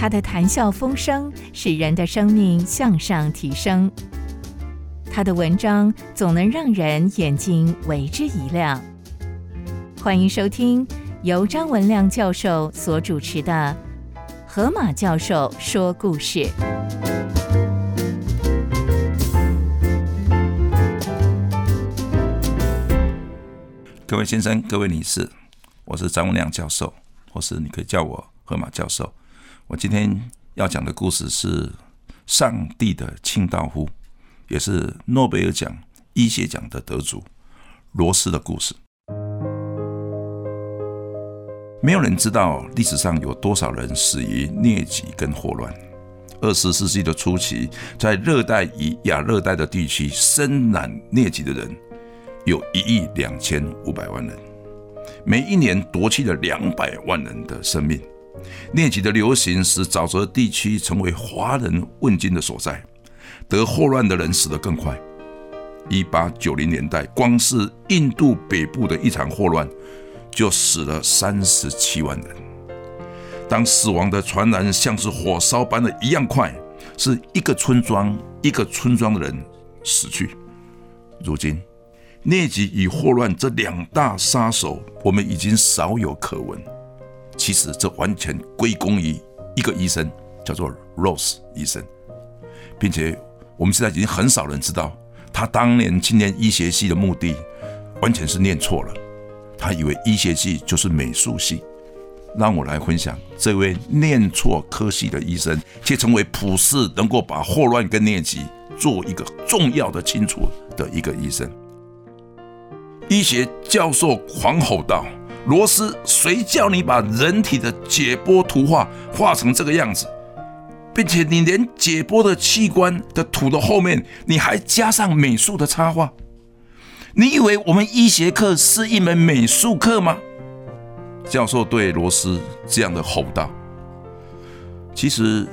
他的谈笑风生使人的生命向上提升，他的文章总能让人眼睛为之一亮。欢迎收听由张文亮教授所主持的《河马教授说故事》。各位先生、各位女士，我是张文亮教授，或是你可以叫我河马教授。我今天要讲的故事是上帝的清道夫，也是诺贝尔奖医学奖的得主罗斯的故事。没有人知道历史上有多少人死于疟疾跟霍乱。二十世纪的初期，在热带与亚热带的地区，深染疟疾的人有一亿两千五百万人，每一年夺去了两百万人的生命。疟疾的流行使沼泽地区成为华人问津的所在，得霍乱的人死得更快。一八九零年代，光是印度北部的一场霍乱，就死了三十七万人。当死亡的传染像是火烧般的一样快，是一个村庄一个村庄的人死去。如今，疟疾与霍乱这两大杀手，我们已经少有可闻。其实这完全归功于一个医生，叫做 Rose 医生，并且我们现在已经很少人知道，他当年去念医学系的目的完全是念错了，他以为医学系就是美术系。让我来分享这位念错科系的医生，却成为普世能够把霍乱跟疟疾做一个重要的清楚的一个医生。医学教授狂吼道。罗斯，谁叫你把人体的解剖图画画成这个样子，并且你连解剖的器官的图的后面，你还加上美术的插画？你以为我们医学课是一门美术课吗？教授对罗斯这样的吼道。其实，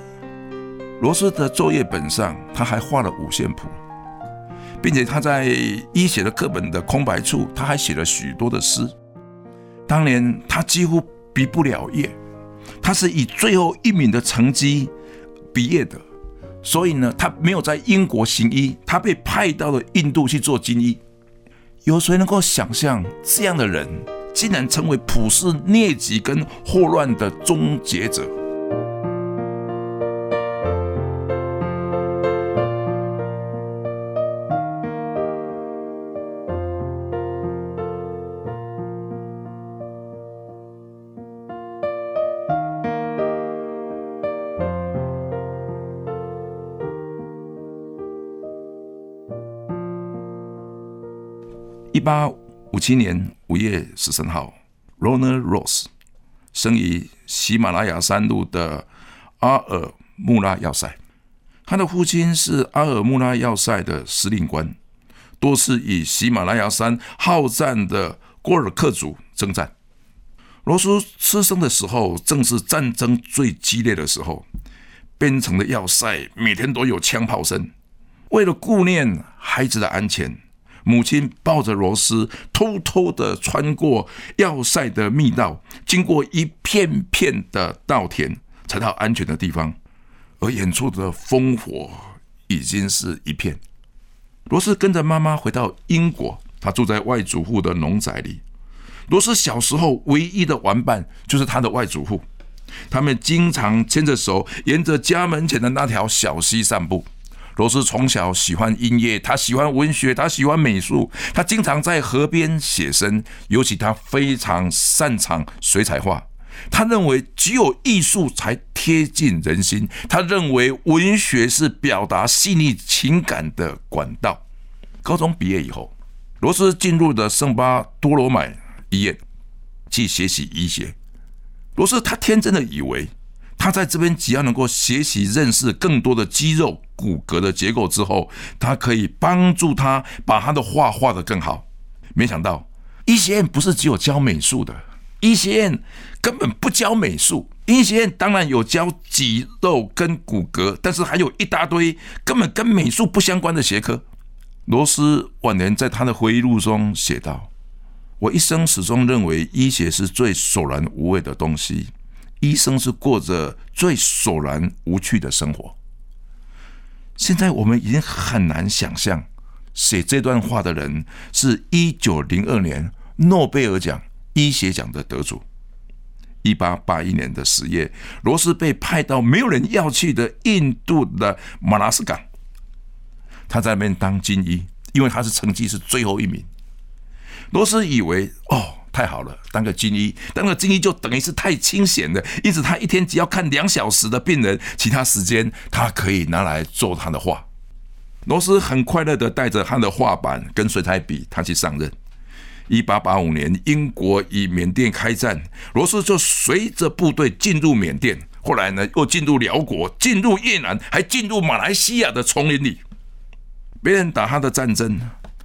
罗斯的作业本上他还画了五线谱，并且他在医学的课本的空白处，他还写了许多的诗。当年他几乎毕不了业，他是以最后一名的成绩毕业的，所以呢，他没有在英国行医，他被派到了印度去做军医。有谁能够想象这样的人，竟然成为普世疟疾跟霍乱的终结者？八五七年五月十三号，Ronald Ross 生于喜马拉雅山麓的阿尔穆拉要塞。他的父亲是阿尔穆拉要塞的司令官，多次与喜马拉雅山好战的郭尔克族征战。罗斯出生的时候，正是战争最激烈的时候，边城的要塞每天都有枪炮声。为了顾念孩子的安全。母亲抱着罗斯，偷偷的穿过要塞的密道，经过一片片的稻田，才到安全的地方。而远处的烽火已经是一片。罗斯跟着妈妈回到英国，他住在外祖父的农宅里。罗斯小时候唯一的玩伴就是他的外祖父，他们经常牵着手，沿着家门前的那条小溪散步。罗斯从小喜欢音乐，他喜欢文学，他喜欢美术，他经常在河边写生，尤其他非常擅长水彩画。他认为只有艺术才贴近人心，他认为文学是表达细腻情感的管道。高中毕业以后，罗斯进入了圣巴多罗买医院去学习医学。罗斯他天真的以为。他在这边只要能够学习认识更多的肌肉骨骼的结构之后，他可以帮助他把他的画画得更好。没想到医学院不是只有教美术的，医学院根本不教美术。医学院当然有教肌肉跟骨骼，但是还有一大堆根本跟美术不相关的学科。罗斯晚年在他的回忆录中写道：“我一生始终认为医学是最索然无味的东西。”医生是过着最索然无趣的生活。现在我们已经很难想象，写这段话的人是一九零二年诺贝尔奖医学奖的得主。一八八一年的十月，罗斯被派到没有人要去的印度的马拉斯港，他在那边当军医，因为他是成绩是最后一名。罗斯以为哦。太好了，当个军医，当个军医就等于是太清闲了。因此，他一天只要看两小时的病人，其他时间他可以拿来做他的画。罗斯很快乐的带着他的画板跟水彩笔，他去上任。一八八五年，英国与缅甸开战，罗斯就随着部队进入缅甸，后来呢，又进入辽国，进入越南，还进入马来西亚的丛林里。别人打他的战争。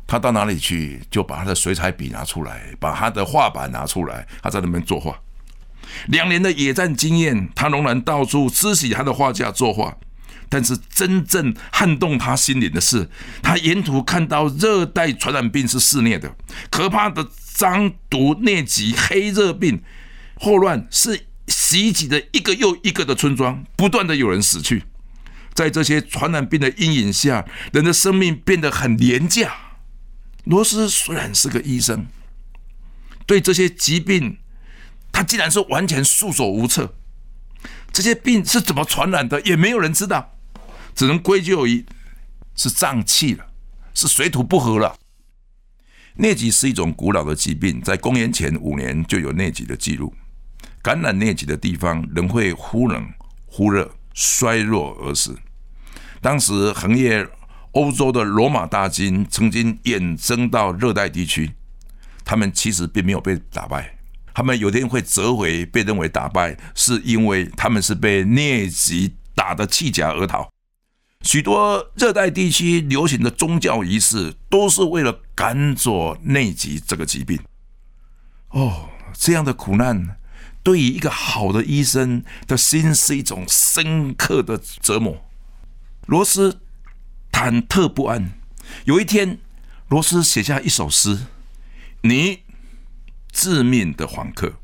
他到哪里去，就把他的水彩笔拿出来，把他的画板拿出来，他在那边作画。两年的野战经验，他仍然到处支起他的画架作画。但是真正撼动他心灵的是，他沿途看到热带传染病是肆虐的，可怕的脏毒疟疾、黑热病、霍乱是袭击的一个又一个的村庄，不断的有人死去。在这些传染病的阴影下，人的生命变得很廉价。罗斯虽然是个医生，对这些疾病，他竟然是完全束手无策。这些病是怎么传染的，也没有人知道，只能归咎于是胀气了，是水土不合了。疟疾是一种古老的疾病，在公元前五年就有疟疾的记录。感染疟疾的地方，人会忽冷忽热，衰弱而死。当时横越。欧洲的罗马大军曾经远征到热带地区，他们其实并没有被打败。他们有天会折回，被认为打败，是因为他们是被疟疾打得弃甲而逃。许多热带地区流行的宗教仪式，都是为了赶走疟疾这个疾病。哦，这样的苦难，对于一个好的医生的心是一种深刻的折磨。罗斯。忐忑不安。有一天，罗斯写下一首诗：“你致命的访客，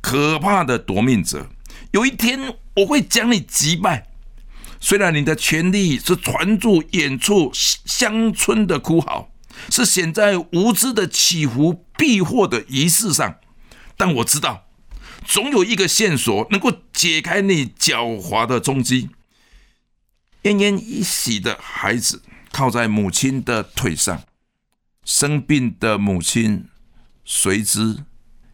可怕的夺命者，有一天我会将你击败。虽然你的权力是传入远处乡村的哭嚎，是显在无知的祈福避祸的仪式上，但我知道，总有一个线索能够解开你狡猾的踪迹。”奄奄一息的孩子靠在母亲的腿上，生病的母亲随之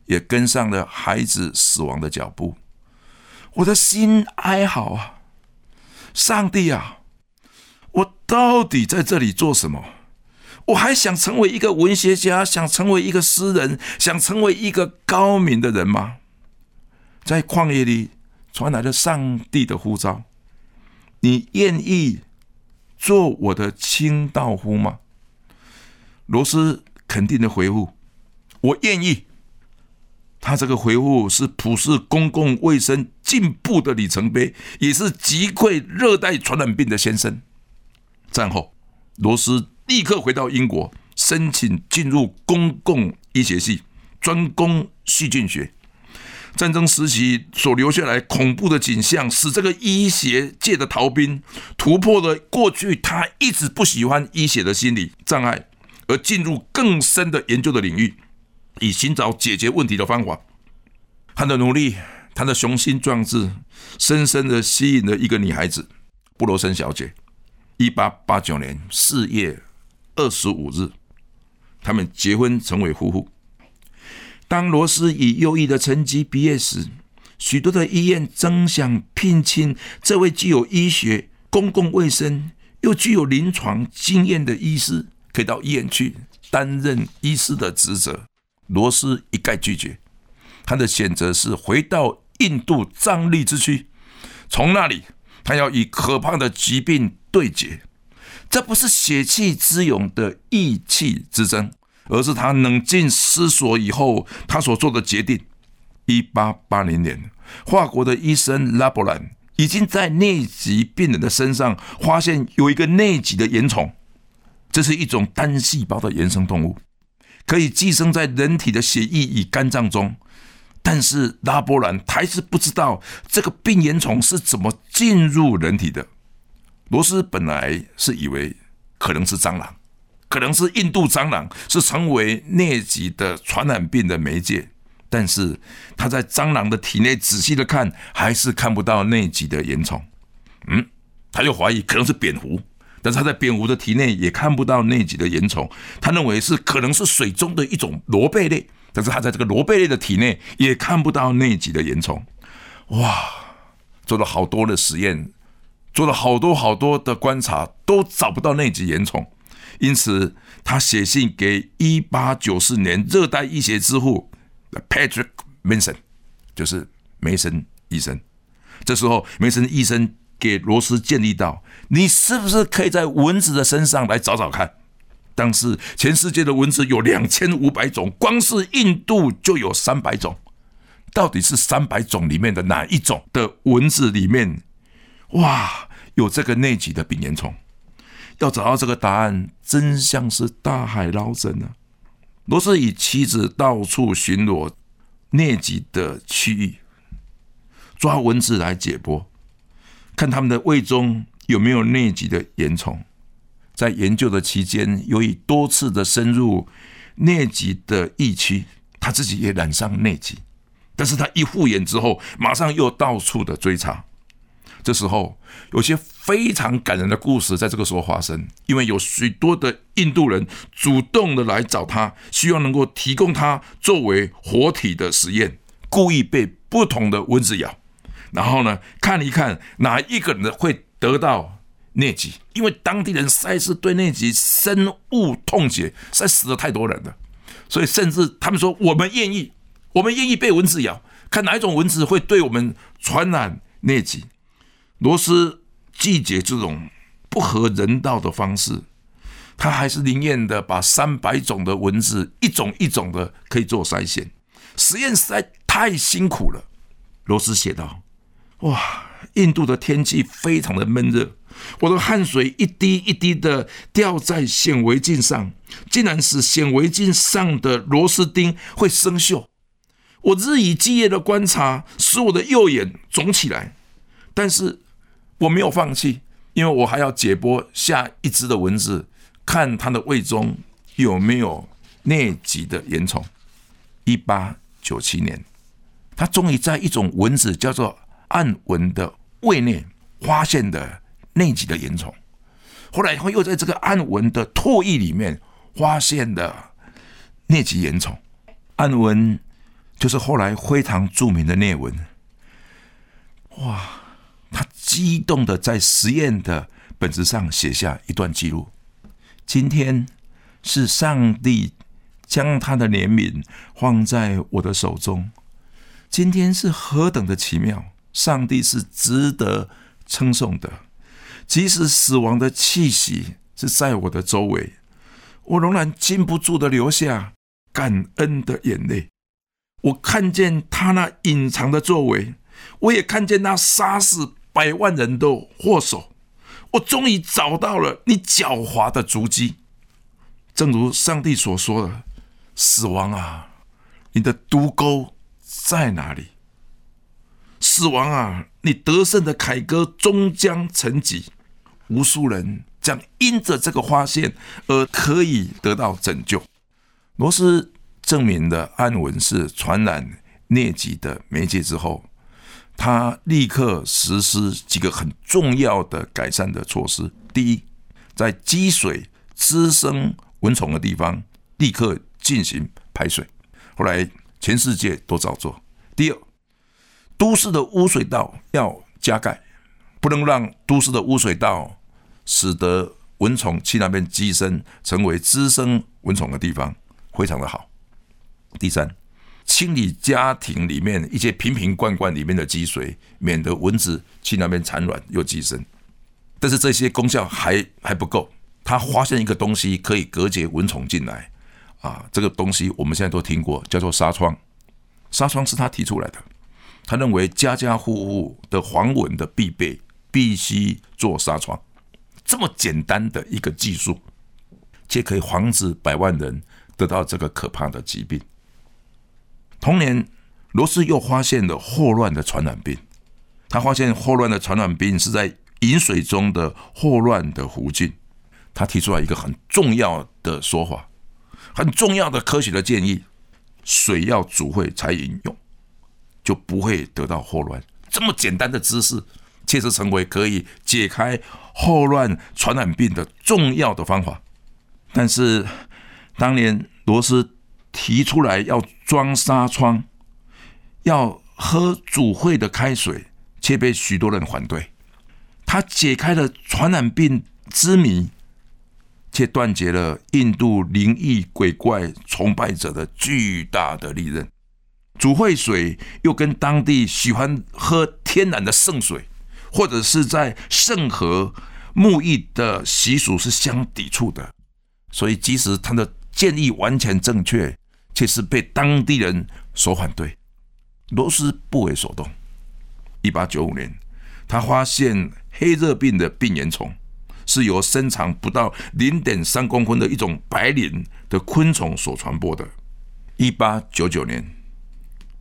也跟上了孩子死亡的脚步。我的心哀嚎啊！上帝啊，我到底在这里做什么？我还想成为一个文学家，想成为一个诗人，想成为一个高明的人吗？在旷野里传来了上帝的呼召。你愿意做我的清道夫吗？罗斯肯定的回复：“我愿意。”他这个回复是普世公共卫生进步的里程碑，也是击溃热带传染病的先声。战后，罗斯立刻回到英国，申请进入公共医学系，专攻细菌学。战争时期所留下来恐怖的景象，使这个医学界的逃兵突破了过去他一直不喜欢医学的心理障碍，而进入更深的研究的领域，以寻找解决问题的方法。他的努力，他的雄心壮志，深深的吸引了一个女孩子——布罗森小姐。一八八九年四月二十五日，他们结婚成为夫妇。当罗斯以优异的成绩毕业时，许多的医院争相聘请这位具有医学、公共卫生又具有临床经验的医师，可以到医院去担任医师的职责。罗斯一概拒绝，他的选择是回到印度藏历之区，从那里他要与可怕的疾病对决。这不是血气之勇的义气之争。而是他冷静思索以后，他所做的决定。一八八零年，法国的医生拉伯兰已经在内疾病人的身上发现有一个内疾的原虫，这是一种单细胞的原生动物，可以寄生在人体的血液与肝脏中。但是拉波兰还是不知道这个病原虫是怎么进入人体的。罗斯本来是以为可能是蟑螂，可能是印度蟑螂是成为疟疾的传染病的媒介，但是他在蟑螂的体内仔细的看，还是看不到疟疾的原虫。嗯，他又怀疑可能是蝙蝠，但是他在蝙蝠的体内也看不到疟疾的原虫，他认为是可能是水中的一种螺贝类，但是他在这个螺贝类的体内也看不到疟疾的原虫。哇，做了好多的实验。做了好多好多的观察，都找不到疟疾原虫，因此他写信给一八九四年热带医学之父 Patrick Mason，就是梅森医生。这时候梅森医生给罗斯建议道：“你是不是可以在蚊子的身上来找找看？当时全世界的蚊子有两千五百种，光是印度就有三百种，到底是三百种里面的哪一种的蚊子里面？”哇，有这个疟疾的病原虫，要找到这个答案，真相是大海捞针啊！罗斯与妻子到处巡逻疟疾的区域，抓蚊子来解剖，看他们的胃中有没有疟疾的原虫。在研究的期间，由于多次的深入疟疾的疫区，他自己也染上疟疾，但是他一复原之后，马上又到处的追查。这时候，有些非常感人的故事在这个时候发生，因为有许多的印度人主动的来找他，希望能够提供他作为活体的实验，故意被不同的蚊子咬，然后呢，看一看哪一个人会得到疟疾，因为当地人实在是对疟疾深恶痛绝，实在死了太多人了，所以甚至他们说，我们愿意，我们愿意被蚊子咬，看哪一种蚊子会对我们传染疟疾。罗斯拒绝这种不合人道的方式，他还是宁愿的把三百种的文字一种一种的可以做筛选。实验实在太辛苦了。罗斯写道：“哇，印度的天气非常的闷热，我的汗水一滴一滴的掉在显微镜上，竟然使显微镜上的螺丝钉会生锈。我日以继夜的观察，使我的右眼肿起来，但是。”我没有放弃，因为我还要解剖下一只的蚊子，看它的胃中有没有疟疾的原虫。一八九七年，他终于在一种蚊子叫做暗蚊的胃内发现的疟疾的原虫。后来，他又在这个暗蚊的唾液里面发现的疟疾原虫。暗蚊就是后来非常著名的疟蚊。哇！他激动的在实验的本子上写下一段记录：今天是上帝将他的怜悯放在我的手中。今天是何等的奇妙！上帝是值得称颂的。即使死亡的气息是在我的周围，我仍然禁不住的流下感恩的眼泪。我看见他那隐藏的作为，我也看见那杀死。百万人的祸首，我终于找到了你狡猾的足迹。正如上帝所说的：“死亡啊，你的毒钩在哪里？死亡啊，你得胜的凯歌终将沉寂。无数人将因着这个发现而可以得到拯救。”罗斯证明了安文是传染疟疾的媒介之后。他立刻实施几个很重要的改善的措施。第一，在积水滋生蚊虫的地方立刻进行排水。后来全世界都照做。第二，都市的污水道要加盖，不能让都市的污水道使得蚊虫去那边寄生，成为滋生蚊虫的地方，非常的好。第三。清理家庭里面一些瓶瓶罐罐里面的积水，免得蚊子去那边产卵又寄生。但是这些功效还还不够，他发现一个东西可以隔绝蚊虫进来啊！这个东西我们现在都听过，叫做纱窗。纱窗是他提出来的，他认为家家户户的防蚊的必备，必须做纱窗。这么简单的一个技术，却可以防止百万人得到这个可怕的疾病。同年，罗斯又发现了霍乱的传染病。他发现霍乱的传染病是在饮水中的霍乱的弧径。他提出来一个很重要的说法，很重要的科学的建议：水要煮沸才饮用，就不会得到霍乱。这么简单的知识，确实成为可以解开霍乱传染病的重要的方法。但是，当年罗斯提出来要装纱窗，要喝主会的开水，却被许多人反对。他解开了传染病之谜，却断绝了印度灵异鬼怪崇拜者的巨大的利刃。主会水又跟当地喜欢喝天然的圣水，或者是在圣河沐浴的习俗是相抵触的。所以，即使他的建议完全正确，却是被当地人所反对。罗斯不为所动。一八九五年，他发现黑热病的病原虫是由身长不到零点三公分的一种白磷的昆虫所传播的。一八九九年，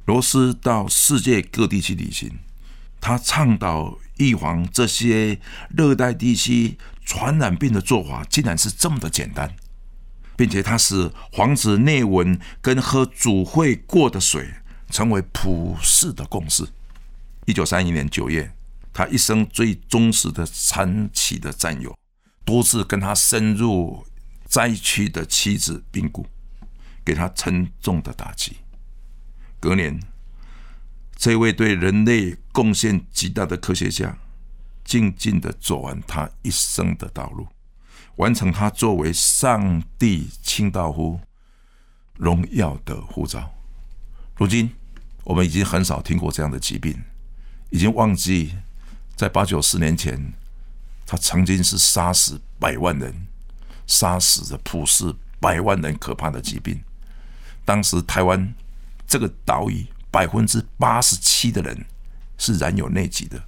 罗斯到世界各地去旅行，他倡导预防这些热带地区。传染病的做法竟然是这么的简单，并且他使防止内文跟喝煮沸过的水成为普世的共识。一九三一年九月，他一生最忠实的长期的战友，多次跟他深入灾区的妻子病故，给他沉重的打击。隔年，这位对人类贡献极大的科学家。静静的走完他一生的道路，完成他作为上帝清道夫荣耀的护照。如今，我们已经很少听过这样的疾病，已经忘记在八九十年前，他曾经是杀死百万人、杀死了普世百万人可怕的疾病。当时台湾这个岛屿百分之八十七的人是染有内疾的。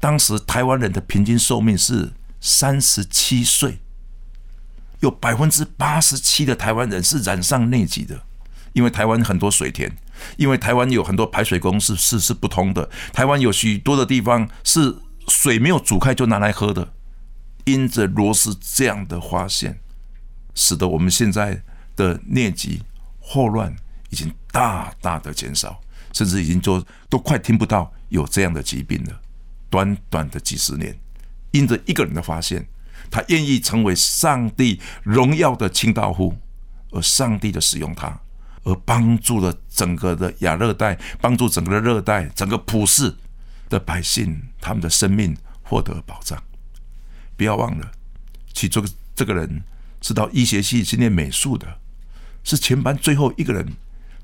当时台湾人的平均寿命是三十七岁，有百分之八十七的台湾人是染上内疾的，因为台湾很多水田，因为台湾有很多排水工是是是不通的，台湾有许多的地方是水没有煮开就拿来喝的。因着罗斯这样的发现，使得我们现在的疟疾、霍乱已经大大的减少，甚至已经就都快听不到有这样的疾病了。短短的几十年，因着一个人的发现，他愿意成为上帝荣耀的清道夫，而上帝的使用他，而帮助了整个的亚热带，帮助整个的热带，整个普世的百姓，他们的生命获得保障。不要忘了，其中这个人是到医学系去念美术的，是全班最后一个人，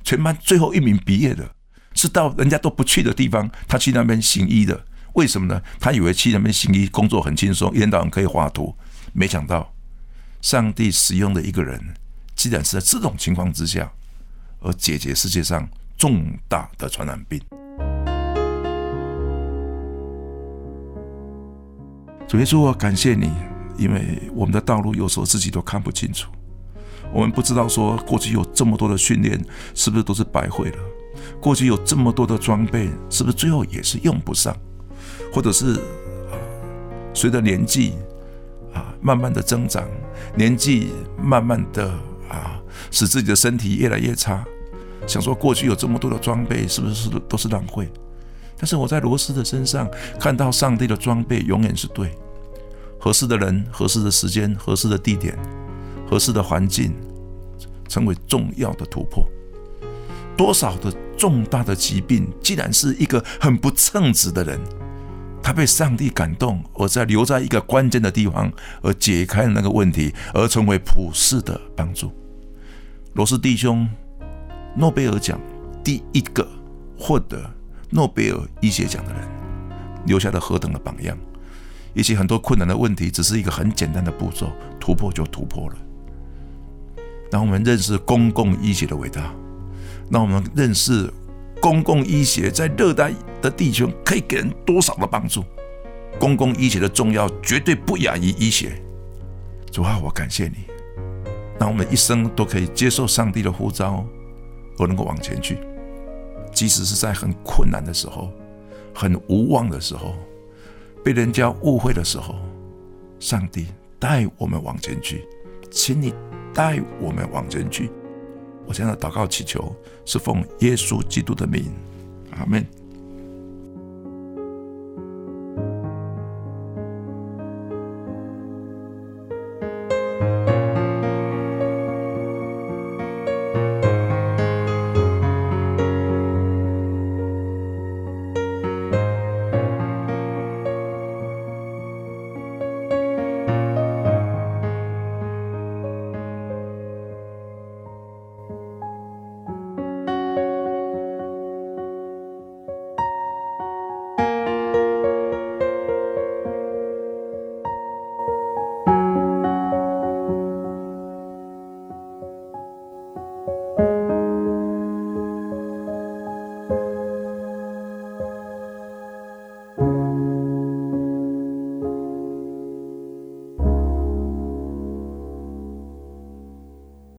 全班最后一名毕业的，是到人家都不去的地方，他去那边行医的。为什么呢？他以为去那边行医工作很轻松，一天到晚可以画图。没想到，上帝使用的一个人，竟然是在这种情况之下，而解决世界上重大的传染病。主耶稣，我感谢你，因为我们的道路有时候自己都看不清楚，我们不知道说过去有这么多的训练，是不是都是白费了？过去有这么多的装备，是不是最后也是用不上？或者是随着年纪啊慢慢的增长，年纪慢慢的啊使自己的身体越来越差，想说过去有这么多的装备是不是都是浪费？但是我在罗斯的身上看到上帝的装备永远是对，合适的人、合适的时间、合适的地点、合适的环境，成为重要的突破。多少的重大的疾病，既然是一个很不称职的人。他被上帝感动，而在留在一个关键的地方，而解开了那个问题，而成为普世的帮助。罗斯弟兄，诺贝尔奖第一个获得诺贝尔医学奖的人，留下了何等的榜样！一些很多困难的问题，只是一个很简单的步骤，突破就突破了。让我们认识公共医学的伟大，让我们认识。公共医学在热带的地区可以给人多少的帮助。公共医学的重要绝对不亚于医学。主啊，我感谢你，让我们一生都可以接受上帝的呼召，我能够往前去，即使是在很困难的时候、很无望的时候、被人家误会的时候，上帝带我们往前去，请你带我们往前去。我现在祷告祈求是奉耶稣基督的名阿门。